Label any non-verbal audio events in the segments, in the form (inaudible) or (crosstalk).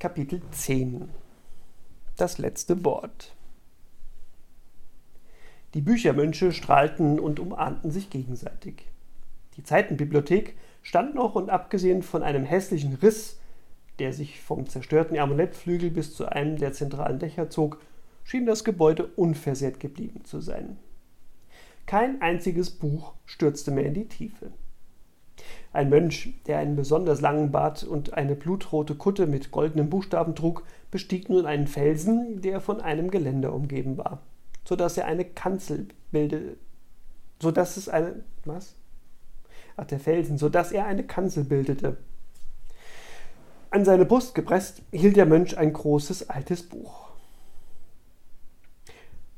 Kapitel 10 Das letzte Wort Die Büchermönche strahlten und umahnten sich gegenseitig. Die Zeitenbibliothek stand noch und abgesehen von einem hässlichen Riss, der sich vom zerstörten Amulettflügel bis zu einem der zentralen Dächer zog, schien das Gebäude unversehrt geblieben zu sein. Kein einziges Buch stürzte mehr in die Tiefe. Ein Mönch, der einen besonders langen Bart und eine blutrote Kutte mit goldenen Buchstaben trug, bestieg nun einen Felsen, der von einem Geländer umgeben war, so dass er eine Kanzel bildete, so dass es eine was? Ach, der Felsen, so dass er eine Kanzel bildete. An seine Brust gepresst hielt der Mönch ein großes altes Buch.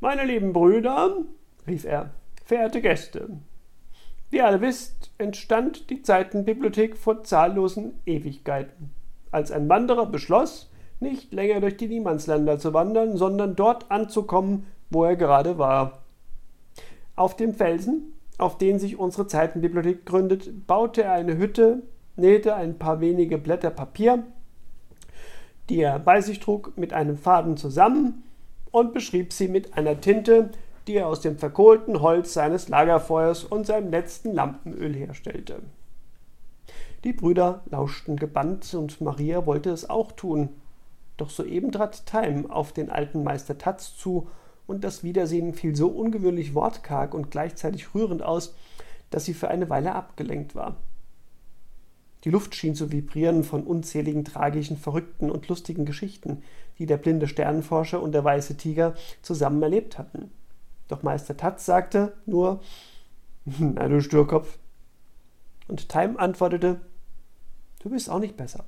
Meine lieben Brüder, rief er, verehrte Gäste, wie ihr alle wisst, entstand die Zeitenbibliothek vor zahllosen Ewigkeiten, als ein Wanderer beschloss, nicht länger durch die Niemandsländer zu wandern, sondern dort anzukommen, wo er gerade war. Auf dem Felsen, auf den sich unsere Zeitenbibliothek gründet, baute er eine Hütte, nähte ein paar wenige Blätter Papier, die er bei sich trug, mit einem Faden zusammen und beschrieb sie mit einer Tinte, die er aus dem verkohlten Holz seines Lagerfeuers und seinem letzten Lampenöl herstellte. Die Brüder lauschten gebannt und Maria wollte es auch tun. Doch soeben trat Time auf den alten Meister Tatz zu und das Wiedersehen fiel so ungewöhnlich wortkarg und gleichzeitig rührend aus, dass sie für eine Weile abgelenkt war. Die Luft schien zu vibrieren von unzähligen tragischen, verrückten und lustigen Geschichten, die der blinde Sternenforscher und der weiße Tiger zusammen erlebt hatten. Doch Meister Tatz sagte nur, na du Störkopf. Und Time antwortete, du bist auch nicht besser.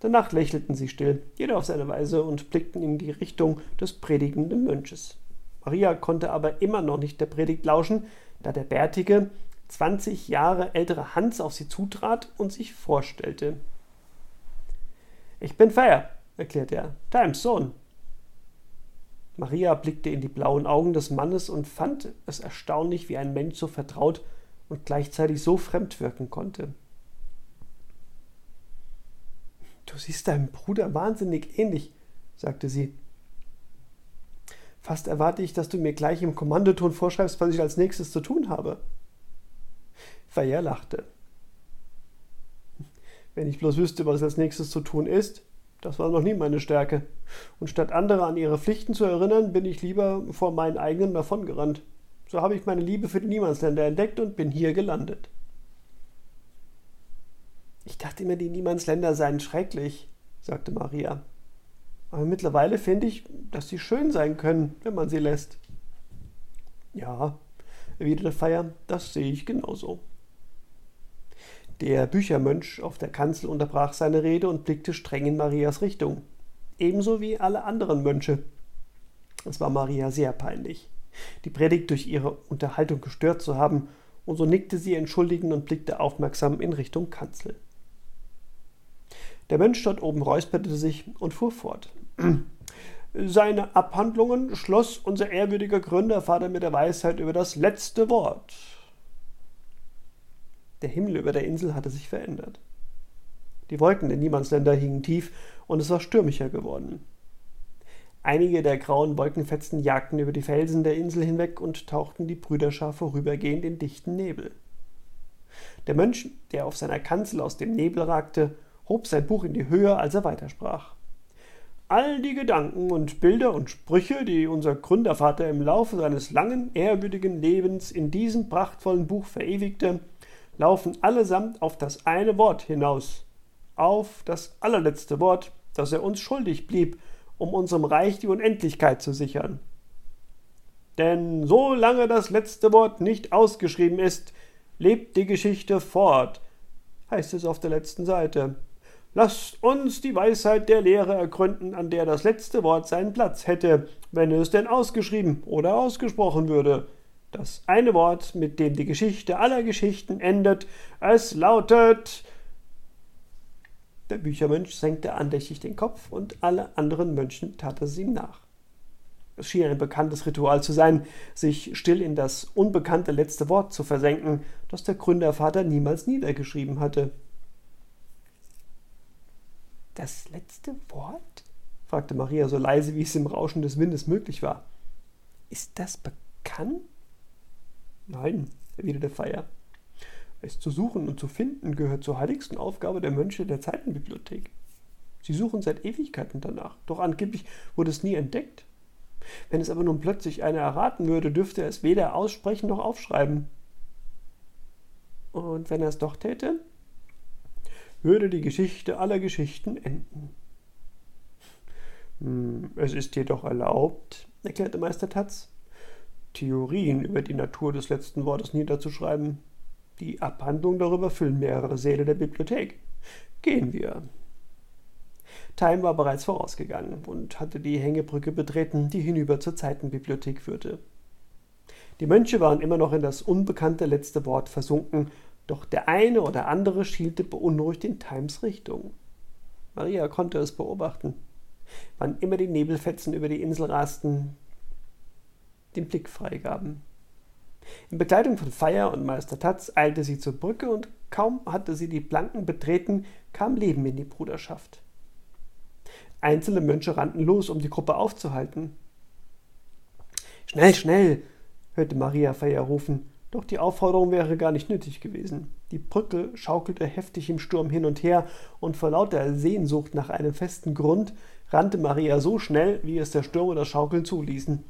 Danach lächelten sie still, jeder auf seine Weise, und blickten in die Richtung des predigenden Mönches. Maria konnte aber immer noch nicht der Predigt lauschen, da der bärtige, zwanzig Jahre ältere Hans auf sie zutrat und sich vorstellte. Ich bin Fair, erklärte er, Times Sohn. Maria blickte in die blauen Augen des Mannes und fand es erstaunlich, wie ein Mensch so vertraut und gleichzeitig so fremd wirken konnte. Du siehst deinem Bruder wahnsinnig ähnlich, sagte sie. Fast erwarte ich, dass du mir gleich im Kommandoton vorschreibst, was ich als nächstes zu tun habe. Fayet lachte. Wenn ich bloß wüsste, was als nächstes zu tun ist, das war noch nie meine Stärke. Und statt andere an ihre Pflichten zu erinnern, bin ich lieber vor meinen eigenen davongerannt. So habe ich meine Liebe für die Niemandsländer entdeckt und bin hier gelandet. Ich dachte immer, die Niemandsländer seien schrecklich, sagte Maria. Aber mittlerweile finde ich, dass sie schön sein können, wenn man sie lässt. Ja, erwiderte Feier, das sehe ich genauso. Der Büchermönch auf der Kanzel unterbrach seine Rede und blickte streng in Marias Richtung, ebenso wie alle anderen Mönche. Es war Maria sehr peinlich, die Predigt durch ihre Unterhaltung gestört zu haben, und so nickte sie entschuldigend und blickte aufmerksam in Richtung Kanzel. Der Mönch dort oben räusperte sich und fuhr fort. (clears throat) Seine Abhandlungen schloss unser ehrwürdiger Gründervater mit der Weisheit über das letzte Wort. Der Himmel über der Insel hatte sich verändert. Die Wolken der Niemandsländer hingen tief und es war stürmischer geworden. Einige der grauen Wolkenfetzen jagten über die Felsen der Insel hinweg und tauchten die Brüderschar vorübergehend in dichten Nebel. Der Mönch, der auf seiner Kanzel aus dem Nebel ragte, hob sein Buch in die Höhe, als er weitersprach. All die Gedanken und Bilder und Sprüche, die unser Gründervater im Laufe seines langen, ehrwürdigen Lebens in diesem prachtvollen Buch verewigte, laufen allesamt auf das eine Wort hinaus, auf das allerletzte Wort, das er uns schuldig blieb, um unserem Reich die Unendlichkeit zu sichern. Denn solange das letzte Wort nicht ausgeschrieben ist, lebt die Geschichte fort, heißt es auf der letzten Seite. Lasst uns die Weisheit der Lehre ergründen, an der das letzte Wort seinen Platz hätte, wenn es denn ausgeschrieben oder ausgesprochen würde. Das eine Wort, mit dem die Geschichte aller Geschichten endet, es lautet. Der Büchermönch senkte andächtig den Kopf und alle anderen Mönchen taten es ihm nach. Es schien ein bekanntes Ritual zu sein, sich still in das unbekannte letzte Wort zu versenken, das der Gründervater niemals niedergeschrieben hatte. Das letzte Wort? fragte Maria so leise, wie es im Rauschen des Windes möglich war. Ist das bekannt? Nein, erwiderte Feier. Es zu suchen und zu finden gehört zur heiligsten Aufgabe der Mönche der Zeitenbibliothek. Sie suchen seit Ewigkeiten danach, doch angeblich wurde es nie entdeckt. Wenn es aber nun plötzlich einer erraten würde, dürfte er es weder aussprechen noch aufschreiben. Und wenn er es doch täte, würde die Geschichte aller Geschichten enden. Hm, es ist jedoch erlaubt, erklärte Meister Tatz, Theorien über die Natur des letzten Wortes niederzuschreiben. Die Abhandlungen darüber füllen mehrere Säle der Bibliothek. Gehen wir. Time war bereits vorausgegangen und hatte die Hängebrücke betreten, die hinüber zur Zeitenbibliothek führte. Die Mönche waren immer noch in das unbekannte letzte Wort versunken, doch der eine oder andere schielte beunruhigt in Times Richtung. Maria konnte es beobachten. Wann immer die Nebelfetzen über die Insel rasten, den Blick freigaben. In Begleitung von Feier und Meister Tatz eilte sie zur Brücke und kaum hatte sie die Planken betreten, kam Leben in die Bruderschaft. Einzelne Mönche rannten los, um die Gruppe aufzuhalten. Schnell, schnell, hörte Maria Feier rufen, doch die Aufforderung wäre gar nicht nötig gewesen. Die Brücke schaukelte heftig im Sturm hin und her, und vor lauter Sehnsucht nach einem festen Grund rannte Maria so schnell, wie es der Sturm oder Schaukeln zuließen.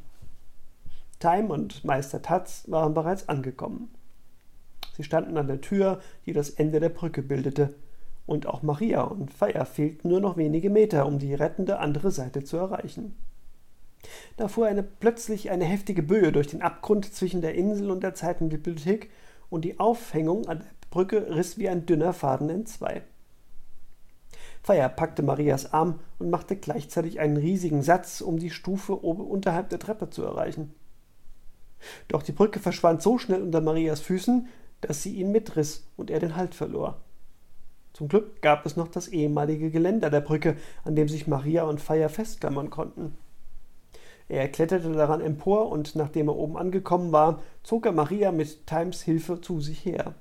Time und Meister Tatz waren bereits angekommen. Sie standen an der Tür, die das Ende der Brücke bildete, und auch Maria und Feier fehlten nur noch wenige Meter, um die rettende andere Seite zu erreichen. Da fuhr eine, plötzlich eine heftige Böe durch den Abgrund zwischen der Insel und der Zeitenbibliothek, und die Aufhängung an der Brücke riss wie ein dünner Faden entzwei. Feier packte Marias Arm und machte gleichzeitig einen riesigen Satz, um die Stufe oben unterhalb der Treppe zu erreichen. Doch die Brücke verschwand so schnell unter Marias Füßen, dass sie ihn mitriss und er den Halt verlor. Zum Glück gab es noch das ehemalige Geländer der Brücke, an dem sich Maria und Feier festklammern konnten. Er kletterte daran empor und nachdem er oben angekommen war, zog er Maria mit Times Hilfe zu sich her.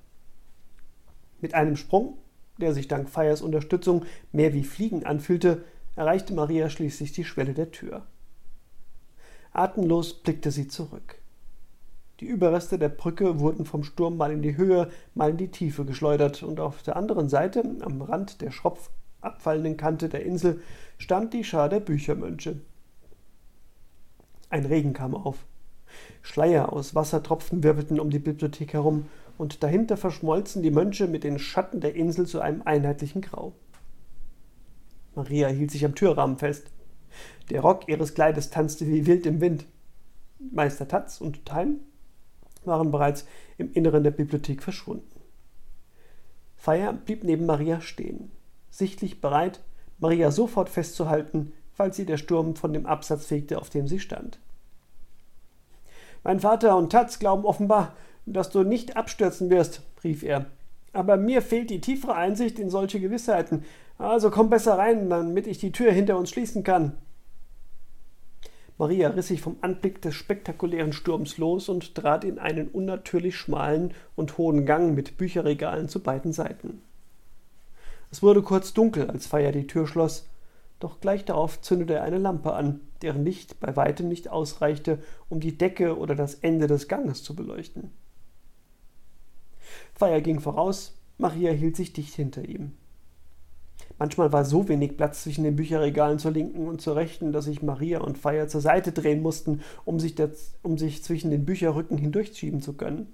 Mit einem Sprung, der sich dank Feiers Unterstützung mehr wie Fliegen anfühlte, erreichte Maria schließlich die Schwelle der Tür. Atemlos blickte sie zurück. Die Überreste der Brücke wurden vom Sturm mal in die Höhe, mal in die Tiefe geschleudert, und auf der anderen Seite, am Rand der schropf abfallenden Kante der Insel, stand die Schar der Büchermönche. Ein Regen kam auf. Schleier aus Wassertropfen wirbelten um die Bibliothek herum, und dahinter verschmolzen die Mönche mit den Schatten der Insel zu einem einheitlichen Grau. Maria hielt sich am Türrahmen fest. Der Rock ihres Kleides tanzte wie wild im Wind. Meister Tatz und Time waren bereits im Inneren der Bibliothek verschwunden. Feier blieb neben Maria stehen, sichtlich bereit, Maria sofort festzuhalten, falls sie der Sturm von dem Absatz fegte, auf dem sie stand. Mein Vater und Taz glauben offenbar, dass du nicht abstürzen wirst, rief er. Aber mir fehlt die tiefere Einsicht in solche Gewissheiten. Also komm besser rein, damit ich die Tür hinter uns schließen kann. Maria riss sich vom Anblick des spektakulären Sturms los und trat in einen unnatürlich schmalen und hohen Gang mit Bücherregalen zu beiden Seiten. Es wurde kurz dunkel, als Feier die Tür schloss, doch gleich darauf zündete er eine Lampe an, deren Licht bei weitem nicht ausreichte, um die Decke oder das Ende des Ganges zu beleuchten. Feier ging voraus, Maria hielt sich dicht hinter ihm. Manchmal war so wenig Platz zwischen den Bücherregalen zur linken und zur rechten, dass sich Maria und Feier zur Seite drehen mussten, um sich, das, um sich zwischen den Bücherrücken hindurchschieben zu können.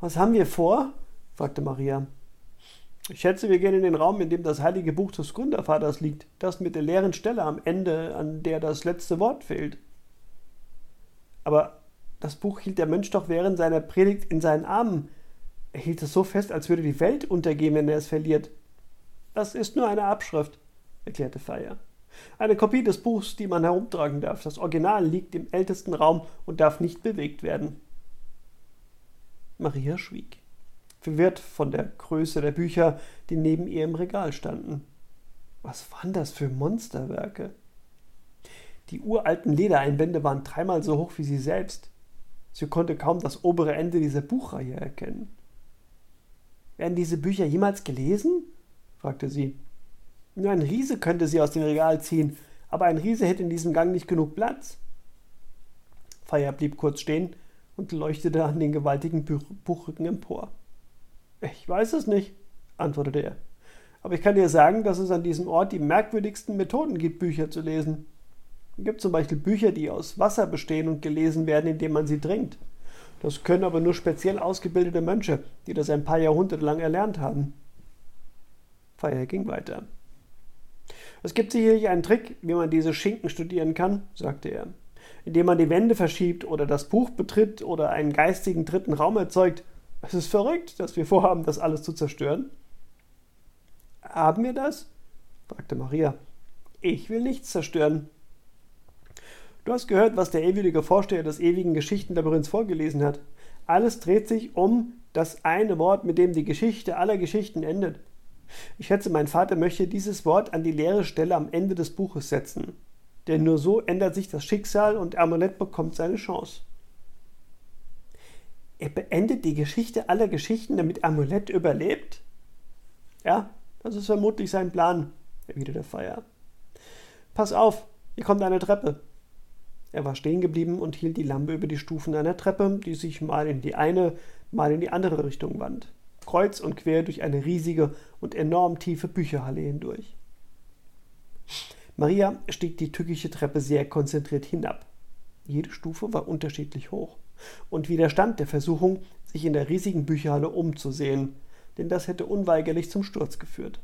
Was haben wir vor? fragte Maria. Ich schätze, wir gehen in den Raum, in dem das heilige Buch des Gründervaters liegt, das mit der leeren Stelle am Ende, an der das letzte Wort fehlt. Aber das Buch hielt der Mönch doch während seiner Predigt in seinen Armen. Er hielt es so fest, als würde die Welt untergehen, wenn er es verliert. Das ist nur eine Abschrift, erklärte Feier. Eine Kopie des Buchs, die man herumtragen darf. Das Original liegt im ältesten Raum und darf nicht bewegt werden. Maria schwieg, verwirrt von der Größe der Bücher, die neben ihr im Regal standen. Was waren das für Monsterwerke? Die uralten Ledereinbände waren dreimal so hoch wie sie selbst. Sie konnte kaum das obere Ende dieser Buchreihe erkennen. Werden diese Bücher jemals gelesen? Fragte sie. Nur ein Riese könnte sie aus dem Regal ziehen, aber ein Riese hätte in diesem Gang nicht genug Platz. Feier blieb kurz stehen und leuchtete an den gewaltigen Buchrücken empor. Ich weiß es nicht, antwortete er. Aber ich kann dir sagen, dass es an diesem Ort die merkwürdigsten Methoden gibt, Bücher zu lesen. Es gibt zum Beispiel Bücher, die aus Wasser bestehen und gelesen werden, indem man sie trinkt. Das können aber nur speziell ausgebildete Mönche, die das ein paar Jahrhunderte lang erlernt haben. Feier ging weiter. Es gibt sicherlich einen Trick, wie man diese Schinken studieren kann, sagte er, indem man die Wände verschiebt oder das Buch betritt oder einen geistigen dritten Raum erzeugt. Es ist verrückt, dass wir vorhaben, das alles zu zerstören. Haben wir das? fragte Maria. Ich will nichts zerstören. Du hast gehört, was der ewige Vorsteher des ewigen Geschichtenlabyrinths vorgelesen hat. Alles dreht sich um das eine Wort, mit dem die Geschichte aller Geschichten endet. Ich schätze, mein Vater möchte dieses Wort an die leere Stelle am Ende des Buches setzen. Denn nur so ändert sich das Schicksal und Amulett bekommt seine Chance. Er beendet die Geschichte aller Geschichten, damit Amulett überlebt? Ja, das ist vermutlich sein Plan, erwiderte Feier. Pass auf, hier kommt eine Treppe. Er war stehen geblieben und hielt die Lampe über die Stufen einer Treppe, die sich mal in die eine, mal in die andere Richtung wand kreuz und quer durch eine riesige und enorm tiefe Bücherhalle hindurch. Maria stieg die tückische Treppe sehr konzentriert hinab. Jede Stufe war unterschiedlich hoch und widerstand der Versuchung, sich in der riesigen Bücherhalle umzusehen, denn das hätte unweigerlich zum Sturz geführt.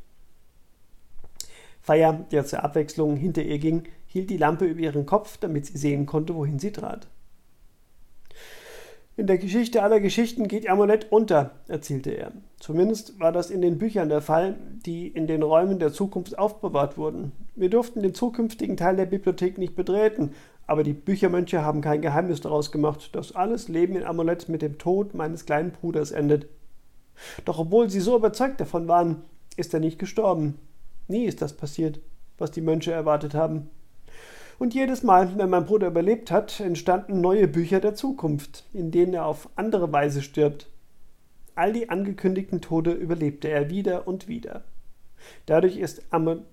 Feier, der zur Abwechslung hinter ihr ging, hielt die Lampe über ihren Kopf, damit sie sehen konnte, wohin sie trat. In der Geschichte aller Geschichten geht Amulett unter, erzählte er. Zumindest war das in den Büchern der Fall, die in den Räumen der Zukunft aufbewahrt wurden. Wir durften den zukünftigen Teil der Bibliothek nicht betreten, aber die Büchermönche haben kein Geheimnis daraus gemacht, dass alles Leben in Amulett mit dem Tod meines kleinen Bruders endet. Doch obwohl sie so überzeugt davon waren, ist er nicht gestorben. Nie ist das passiert, was die Mönche erwartet haben. Und jedes Mal, wenn mein Bruder überlebt hat, entstanden neue Bücher der Zukunft, in denen er auf andere Weise stirbt. All die angekündigten Tode überlebte er wieder und wieder. Dadurch ist,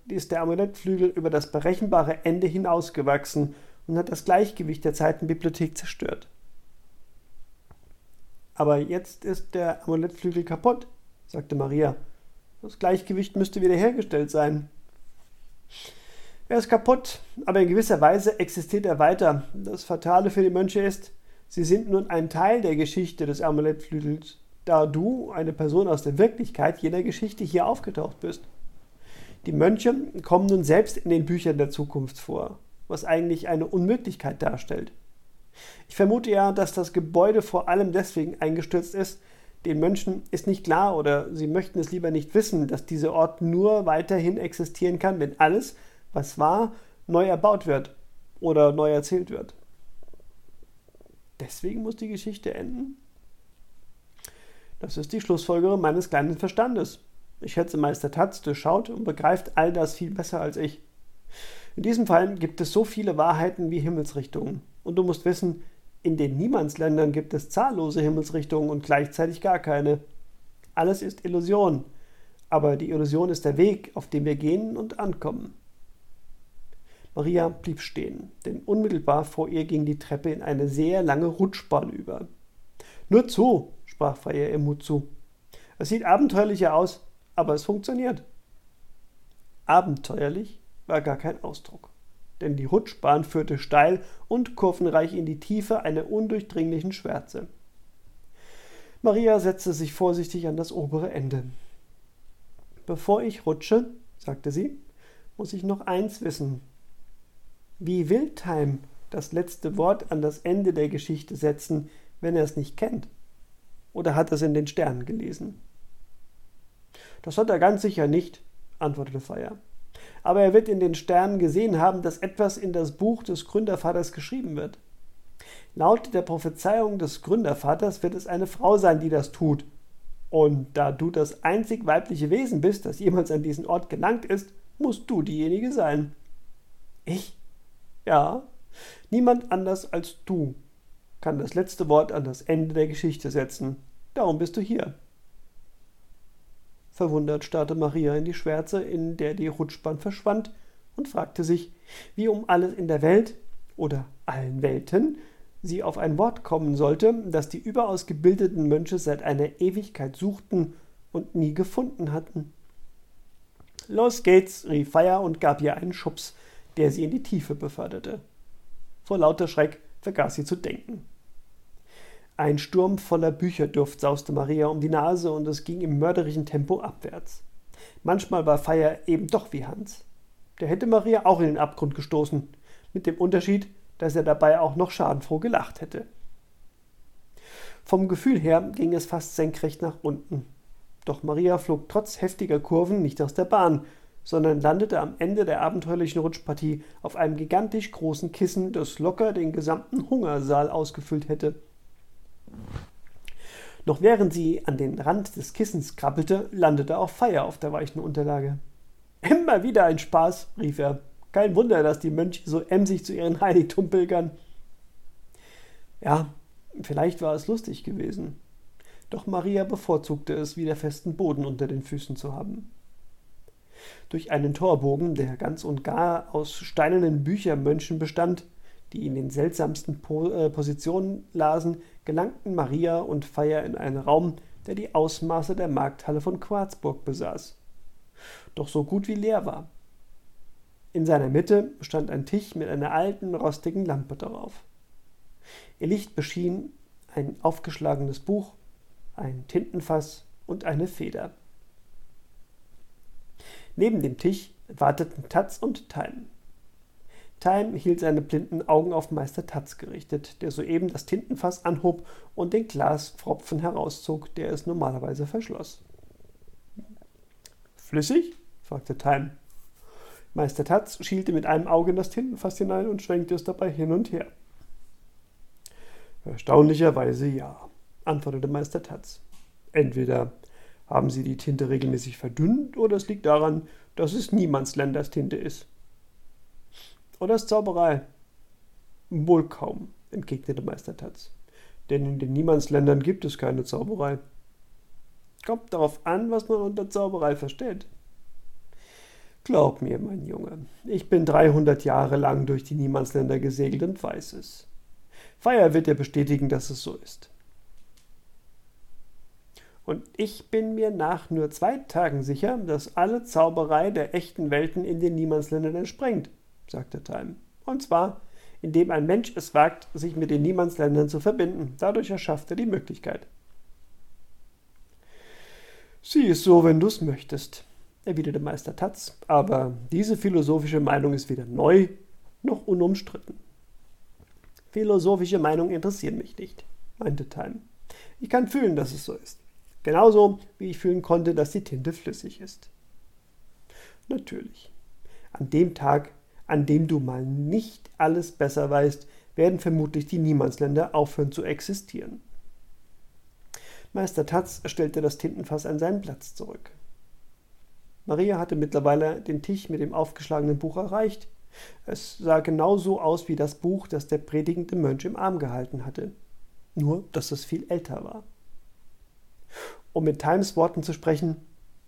ist der Amulettflügel über das berechenbare Ende hinausgewachsen und hat das Gleichgewicht der Zeitenbibliothek zerstört. Aber jetzt ist der Amulettflügel kaputt, sagte Maria. Das Gleichgewicht müsste wiederhergestellt sein. Er ist kaputt, aber in gewisser Weise existiert er weiter. Das Fatale für die Mönche ist, sie sind nun ein Teil der Geschichte des Amulettflügels, da du, eine Person aus der Wirklichkeit jener Geschichte, hier aufgetaucht bist. Die Mönche kommen nun selbst in den Büchern der Zukunft vor, was eigentlich eine Unmöglichkeit darstellt. Ich vermute ja, dass das Gebäude vor allem deswegen eingestürzt ist, den Mönchen ist nicht klar oder sie möchten es lieber nicht wissen, dass dieser Ort nur weiterhin existieren kann, wenn alles, was war, neu erbaut wird oder neu erzählt wird. Deswegen muss die Geschichte enden? Das ist die Schlussfolgerung meines kleinen Verstandes. Ich schätze, Meister Tatz durchschaut und begreift all das viel besser als ich. In diesem Fall gibt es so viele Wahrheiten wie Himmelsrichtungen. Und du musst wissen, in den Niemandsländern gibt es zahllose Himmelsrichtungen und gleichzeitig gar keine. Alles ist Illusion. Aber die Illusion ist der Weg, auf dem wir gehen und ankommen. Maria blieb stehen, denn unmittelbar vor ihr ging die Treppe in eine sehr lange Rutschbahn über. Nur zu, sprach Freier ihr Mut zu. Es sieht abenteuerlicher aus, aber es funktioniert. Abenteuerlich war gar kein Ausdruck, denn die Rutschbahn führte steil und kurvenreich in die Tiefe einer undurchdringlichen Schwärze. Maria setzte sich vorsichtig an das obere Ende. Bevor ich rutsche, sagte sie, muss ich noch eins wissen, wie Wildheim das letzte Wort an das Ende der Geschichte setzen, wenn er es nicht kennt? Oder hat er es in den Sternen gelesen? Das hat er ganz sicher nicht, antwortete Feier. Aber er wird in den Sternen gesehen haben, dass etwas in das Buch des Gründervaters geschrieben wird. Laut der Prophezeiung des Gründervaters wird es eine Frau sein, die das tut. Und da du das einzig weibliche Wesen bist, das jemals an diesen Ort gelangt ist, musst du diejenige sein. Ich? Ja, niemand anders als du kann das letzte Wort an das Ende der Geschichte setzen. Darum bist du hier. Verwundert starrte Maria in die Schwärze, in der die Rutschbahn verschwand, und fragte sich, wie um alles in der Welt oder allen Welten sie auf ein Wort kommen sollte, das die überaus gebildeten Mönche seit einer Ewigkeit suchten und nie gefunden hatten. Los geht's, rief Feier und gab ihr einen Schubs, der sie in die Tiefe beförderte. Vor lauter Schreck vergaß sie zu denken. Ein Sturm voller Bücherduft sauste Maria um die Nase und es ging im mörderischen Tempo abwärts. Manchmal war Feier eben doch wie Hans. Der hätte Maria auch in den Abgrund gestoßen, mit dem Unterschied, dass er dabei auch noch schadenfroh gelacht hätte. Vom Gefühl her ging es fast senkrecht nach unten. Doch Maria flog trotz heftiger Kurven nicht aus der Bahn, sondern landete am Ende der abenteuerlichen Rutschpartie auf einem gigantisch großen Kissen, das locker den gesamten Hungersaal ausgefüllt hätte. Noch während sie an den Rand des Kissens krabbelte, landete auch Feier auf der weichen Unterlage. Immer wieder ein Spaß, rief er. Kein Wunder, dass die Mönche so emsig zu ihren Heiligtum pilgern. Ja, vielleicht war es lustig gewesen. Doch Maria bevorzugte es, wieder festen Boden unter den Füßen zu haben. Durch einen Torbogen, der ganz und gar aus steinernen Büchermönchen bestand, die in den seltsamsten po äh, Positionen lasen, gelangten Maria und Feier in einen Raum, der die Ausmaße der Markthalle von Quarzburg besaß, doch so gut wie leer war. In seiner Mitte stand ein Tisch mit einer alten, rostigen Lampe darauf. Ihr Licht beschien ein aufgeschlagenes Buch, ein Tintenfass und eine Feder. Neben dem Tisch warteten Taz und Time. Time hielt seine blinden Augen auf Meister Taz gerichtet, der soeben das Tintenfass anhob und den Glaspfropfen herauszog, der es normalerweise verschloss. Flüssig? fragte Time. Meister Taz schielte mit einem Auge in das Tintenfass hinein und schwenkte es dabei hin und her. Erstaunlicherweise ja, antwortete Meister Taz. Entweder haben Sie die Tinte regelmäßig verdünnt oder es liegt daran, dass es Niemandsländers Tinte ist. Oder ist Zauberei? Wohl kaum, entgegnete Meister Taz. Denn in den Niemandsländern gibt es keine Zauberei. Kommt darauf an, was man unter Zauberei versteht. Glaub mir, mein Junge, ich bin 300 Jahre lang durch die Niemandsländer gesegelt und weiß es. Feier wird dir bestätigen, dass es so ist. Und ich bin mir nach nur zwei Tagen sicher, dass alle Zauberei der echten Welten in den Niemandsländern entspringt, sagte Time. Und zwar, indem ein Mensch es wagt, sich mit den Niemandsländern zu verbinden. Dadurch erschafft er die Möglichkeit. Sieh es so, wenn du es möchtest erwiderte Meister Tatz, aber diese philosophische Meinung ist weder neu noch unumstritten. Philosophische Meinungen interessieren mich nicht, meinte Time. Ich kann fühlen, dass es so ist. Genauso wie ich fühlen konnte, dass die Tinte flüssig ist. Natürlich. An dem Tag, an dem du mal nicht alles besser weißt, werden vermutlich die Niemandsländer aufhören zu existieren. Meister Tatz stellte das Tintenfass an seinen Platz zurück. Maria hatte mittlerweile den Tisch mit dem aufgeschlagenen Buch erreicht. Es sah genauso aus wie das Buch, das der predigende Mönch im Arm gehalten hatte, nur dass es viel älter war. Um mit Times Worten zu sprechen,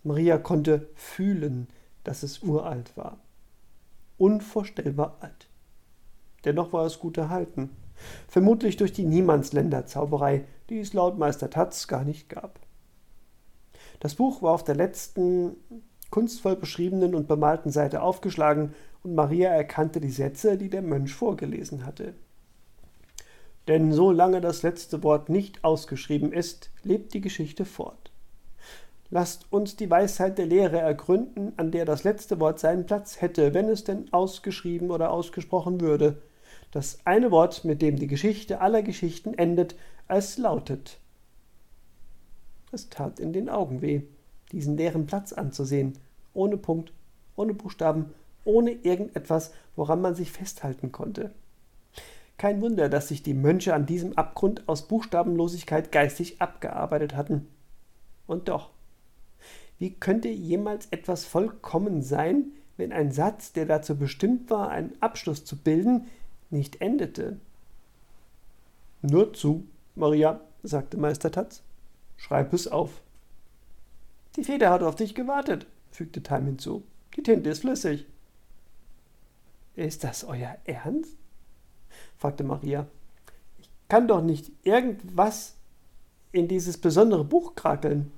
Maria konnte fühlen, dass es uralt war. Unvorstellbar alt. Dennoch war es gut erhalten. Vermutlich durch die Niemandsländerzauberei, die es laut Meister Tatz gar nicht gab. Das Buch war auf der letzten kunstvoll beschriebenen und bemalten Seite aufgeschlagen, und Maria erkannte die Sätze, die der Mönch vorgelesen hatte. Denn solange das letzte Wort nicht ausgeschrieben ist, lebt die Geschichte fort. Lasst uns die Weisheit der Lehre ergründen, an der das letzte Wort seinen Platz hätte, wenn es denn ausgeschrieben oder ausgesprochen würde. Das eine Wort, mit dem die Geschichte aller Geschichten endet, es lautet. Es tat in den Augen weh diesen leeren Platz anzusehen, ohne Punkt, ohne Buchstaben, ohne irgendetwas, woran man sich festhalten konnte. Kein Wunder, dass sich die Mönche an diesem Abgrund aus Buchstabenlosigkeit geistig abgearbeitet hatten. Und doch, wie könnte jemals etwas vollkommen sein, wenn ein Satz, der dazu bestimmt war, einen Abschluss zu bilden, nicht endete? Nur zu, Maria, sagte Meister Tatz. Schreib es auf. Die Feder hat auf dich gewartet, fügte Time hinzu. Die Tinte ist flüssig. Ist das euer Ernst? Fragte Maria. Ich kann doch nicht irgendwas in dieses besondere Buch krakeln.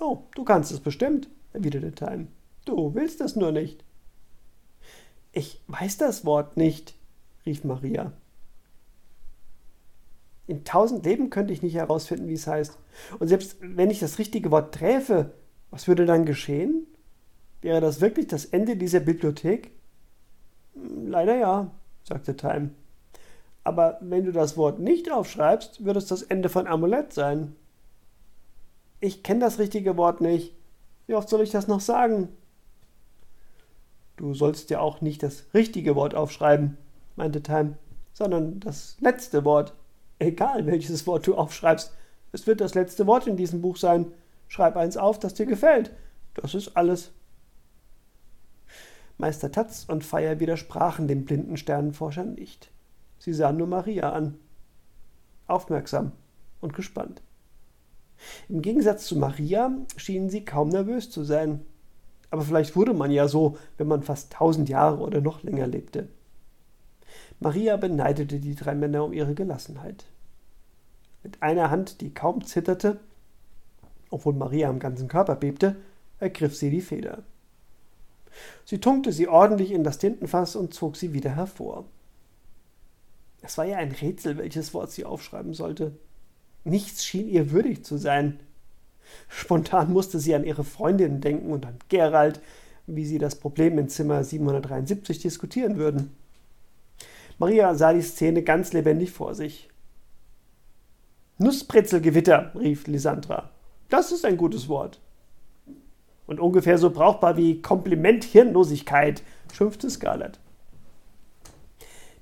Oh, du kannst es bestimmt, erwiderte Time. Du willst es nur nicht. Ich weiß das Wort nicht, rief Maria. In tausend Leben könnte ich nicht herausfinden, wie es heißt. Und selbst wenn ich das richtige Wort träfe, was würde dann geschehen? Wäre das wirklich das Ende dieser Bibliothek? Hm, leider ja, sagte Time. Aber wenn du das Wort nicht aufschreibst, wird es das Ende von Amulett sein. Ich kenne das richtige Wort nicht. Wie oft soll ich das noch sagen? Du sollst ja auch nicht das richtige Wort aufschreiben, meinte Time, sondern das letzte Wort. Egal welches Wort du aufschreibst, es wird das letzte Wort in diesem Buch sein. Schreib eins auf, das dir gefällt. Das ist alles. Meister Tatz und Feier widersprachen dem blinden Sternenforscher nicht. Sie sahen nur Maria an, aufmerksam und gespannt. Im Gegensatz zu Maria schienen sie kaum nervös zu sein. Aber vielleicht wurde man ja so, wenn man fast tausend Jahre oder noch länger lebte. Maria beneidete die drei Männer um ihre Gelassenheit. Mit einer Hand, die kaum zitterte, obwohl Maria am ganzen Körper bebte, ergriff sie die Feder. Sie tunkte sie ordentlich in das Tintenfass und zog sie wieder hervor. Es war ja ein Rätsel, welches Wort sie aufschreiben sollte. Nichts schien ihr würdig zu sein. Spontan musste sie an ihre Freundinnen denken und an Gerald, wie sie das Problem in Zimmer 773 diskutieren würden. Maria sah die Szene ganz lebendig vor sich. Nussbrezelgewitter, rief Lisandra. Das ist ein gutes Wort. Und ungefähr so brauchbar wie Kompliment Hirnlosigkeit, schimpfte Scarlett.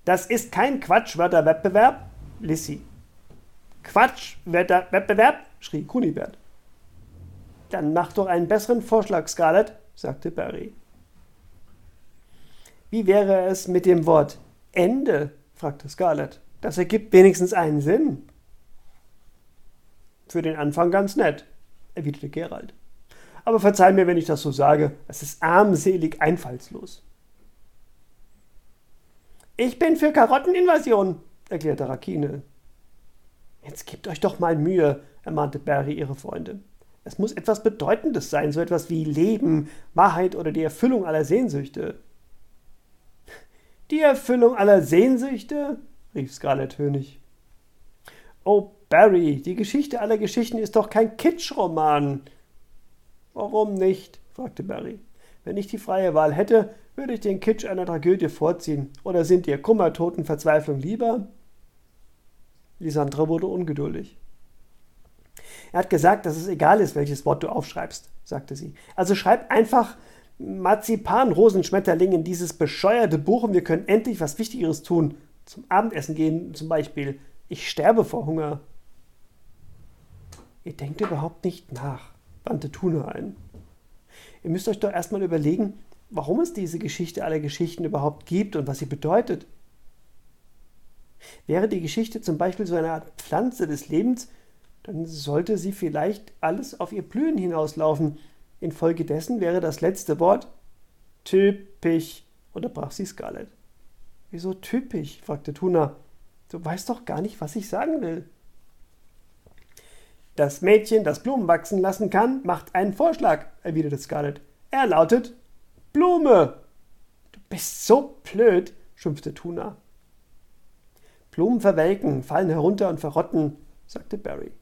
Das ist kein Quatschwörterwettbewerb, Lissy. Quatschwörterwettbewerb, schrie Kunibert. Dann mach doch einen besseren Vorschlag, Scarlett, sagte Barry. Wie wäre es mit dem Wort Ende? fragte Scarlett. Das ergibt wenigstens einen Sinn. Für den Anfang ganz nett, erwiderte Gerald. Aber verzeih mir, wenn ich das so sage, es ist armselig einfallslos. Ich bin für Karotteninvasion, erklärte Rakine. Jetzt gebt euch doch mal Mühe, ermahnte Barry ihre Freunde. Es muss etwas Bedeutendes sein, so etwas wie Leben, Wahrheit oder die Erfüllung aller Sehnsüchte. Die Erfüllung aller Sehnsüchte? rief Scarlett höhnig. Oh, Barry, die Geschichte aller Geschichten ist doch kein Kitschroman. Warum nicht? fragte Barry. Wenn ich die freie Wahl hätte, würde ich den Kitsch einer Tragödie vorziehen. Oder sind dir Kummer, Toten, Verzweiflung lieber? Lisandra wurde ungeduldig. Er hat gesagt, dass es egal ist, welches Wort du aufschreibst, sagte sie. Also schreib einfach Marzipan, Rosenschmetterling in dieses bescheuerte Buch und wir können endlich was Wichtigeres tun. Zum Abendessen gehen zum Beispiel. Ich sterbe vor Hunger. Ihr denkt überhaupt nicht nach, wandte Tuna ein. Ihr müsst euch doch erstmal überlegen, warum es diese Geschichte aller Geschichten überhaupt gibt und was sie bedeutet. Wäre die Geschichte zum Beispiel so eine Art Pflanze des Lebens, dann sollte sie vielleicht alles auf ihr Blühen hinauslaufen. Infolgedessen wäre das letzte Wort typisch, unterbrach sie Scarlett. Wieso typisch? fragte Tuna. Du weißt doch gar nicht, was ich sagen will. Das Mädchen, das Blumen wachsen lassen kann, macht einen Vorschlag, erwiderte Scarlett. Er lautet Blume. Du bist so blöd, schimpfte Tuna. Blumen verwelken, fallen herunter und verrotten, sagte Barry.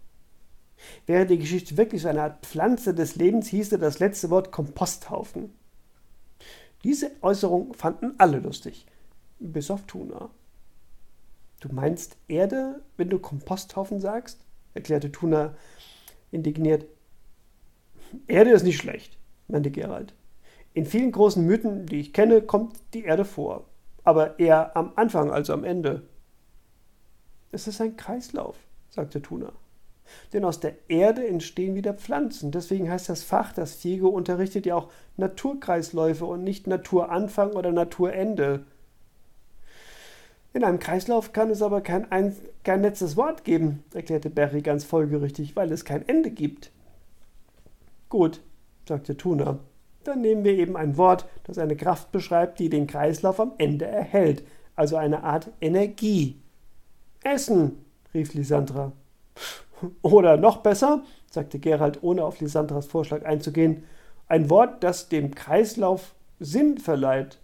Wäre die Geschichte wirklich so eine Art Pflanze des Lebens, hieße das letzte Wort Komposthaufen. Diese Äußerung fanden alle lustig, bis auf Tuna. Du meinst Erde, wenn du Komposthaufen sagst? Erklärte Tuna indigniert. Erde ist nicht schlecht, meinte Gerald. In vielen großen Mythen, die ich kenne, kommt die Erde vor, aber eher am Anfang als am Ende. Es ist ein Kreislauf, sagte Tuna. Denn aus der Erde entstehen wieder Pflanzen. Deswegen heißt das Fach, das Fiego unterrichtet ja auch Naturkreisläufe und nicht Naturanfang oder Naturende. In einem Kreislauf kann es aber kein, ein, kein letztes Wort geben, erklärte Barry ganz folgerichtig, weil es kein Ende gibt. Gut, sagte Tuna. Dann nehmen wir eben ein Wort, das eine Kraft beschreibt, die den Kreislauf am Ende erhält, also eine Art Energie. Essen, rief Lysandra. (laughs) Oder noch besser, sagte Gerald, ohne auf Lysandras Vorschlag einzugehen, ein Wort, das dem Kreislauf Sinn verleiht.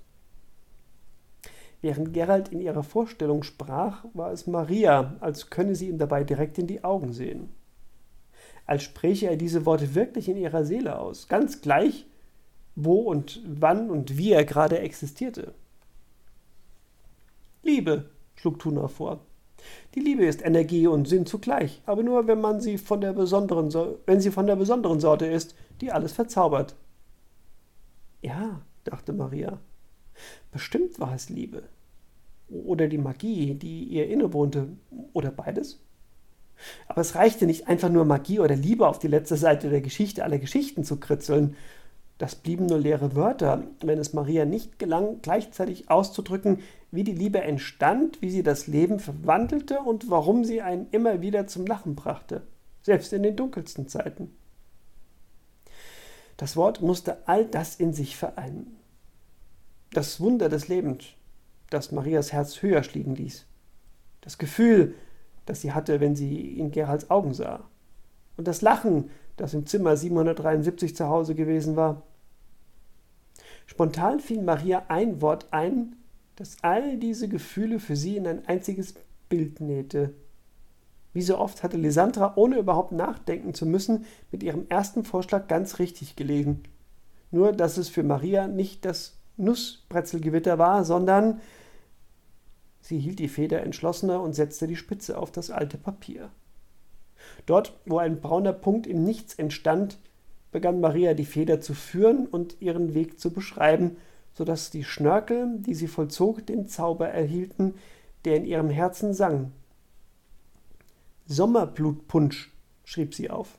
Während Gerald in ihrer Vorstellung sprach, war es Maria, als könne sie ihm dabei direkt in die Augen sehen. Als spräche er diese Worte wirklich in ihrer Seele aus, ganz gleich, wo und wann und wie er gerade existierte. Liebe, schlug Tuna vor. Die Liebe ist Energie und Sinn zugleich, aber nur, wenn man sie von der besonderen, wenn sie von der besonderen Sorte ist, die alles verzaubert. Ja, dachte Maria. Bestimmt war es Liebe. Oder die Magie, die ihr innewohnte. Oder beides. Aber es reichte nicht einfach nur Magie oder Liebe auf die letzte Seite der Geschichte aller Geschichten zu kritzeln. Das blieben nur leere Wörter, wenn es Maria nicht gelang, gleichzeitig auszudrücken, wie die Liebe entstand, wie sie das Leben verwandelte und warum sie einen immer wieder zum Lachen brachte, selbst in den dunkelsten Zeiten. Das Wort musste all das in sich vereinen. Das Wunder des Lebens, das Marias Herz höher schlagen ließ. Das Gefühl, das sie hatte, wenn sie in Geralds Augen sah. Und das Lachen, das im Zimmer 773 zu Hause gewesen war. Spontan fiel Maria ein Wort ein, das all diese Gefühle für sie in ein einziges Bild nähte. Wie so oft hatte Lysandra, ohne überhaupt nachdenken zu müssen, mit ihrem ersten Vorschlag ganz richtig gelegen. Nur, dass es für Maria nicht das Nussbrezelgewitter war, sondern sie hielt die Feder entschlossener und setzte die Spitze auf das alte Papier. Dort, wo ein brauner Punkt im Nichts entstand, begann Maria die Feder zu führen und ihren Weg zu beschreiben, so dass die Schnörkel, die sie vollzog, den Zauber erhielten, der in ihrem Herzen sang. Sommerblutpunsch, schrieb sie auf,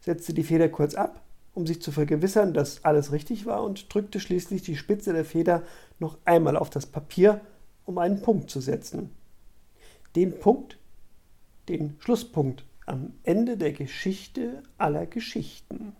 setzte die Feder kurz ab, um sich zu vergewissern, dass alles richtig war, und drückte schließlich die Spitze der Feder noch einmal auf das Papier, um einen Punkt zu setzen. Den Punkt, den Schlusspunkt am Ende der Geschichte aller Geschichten.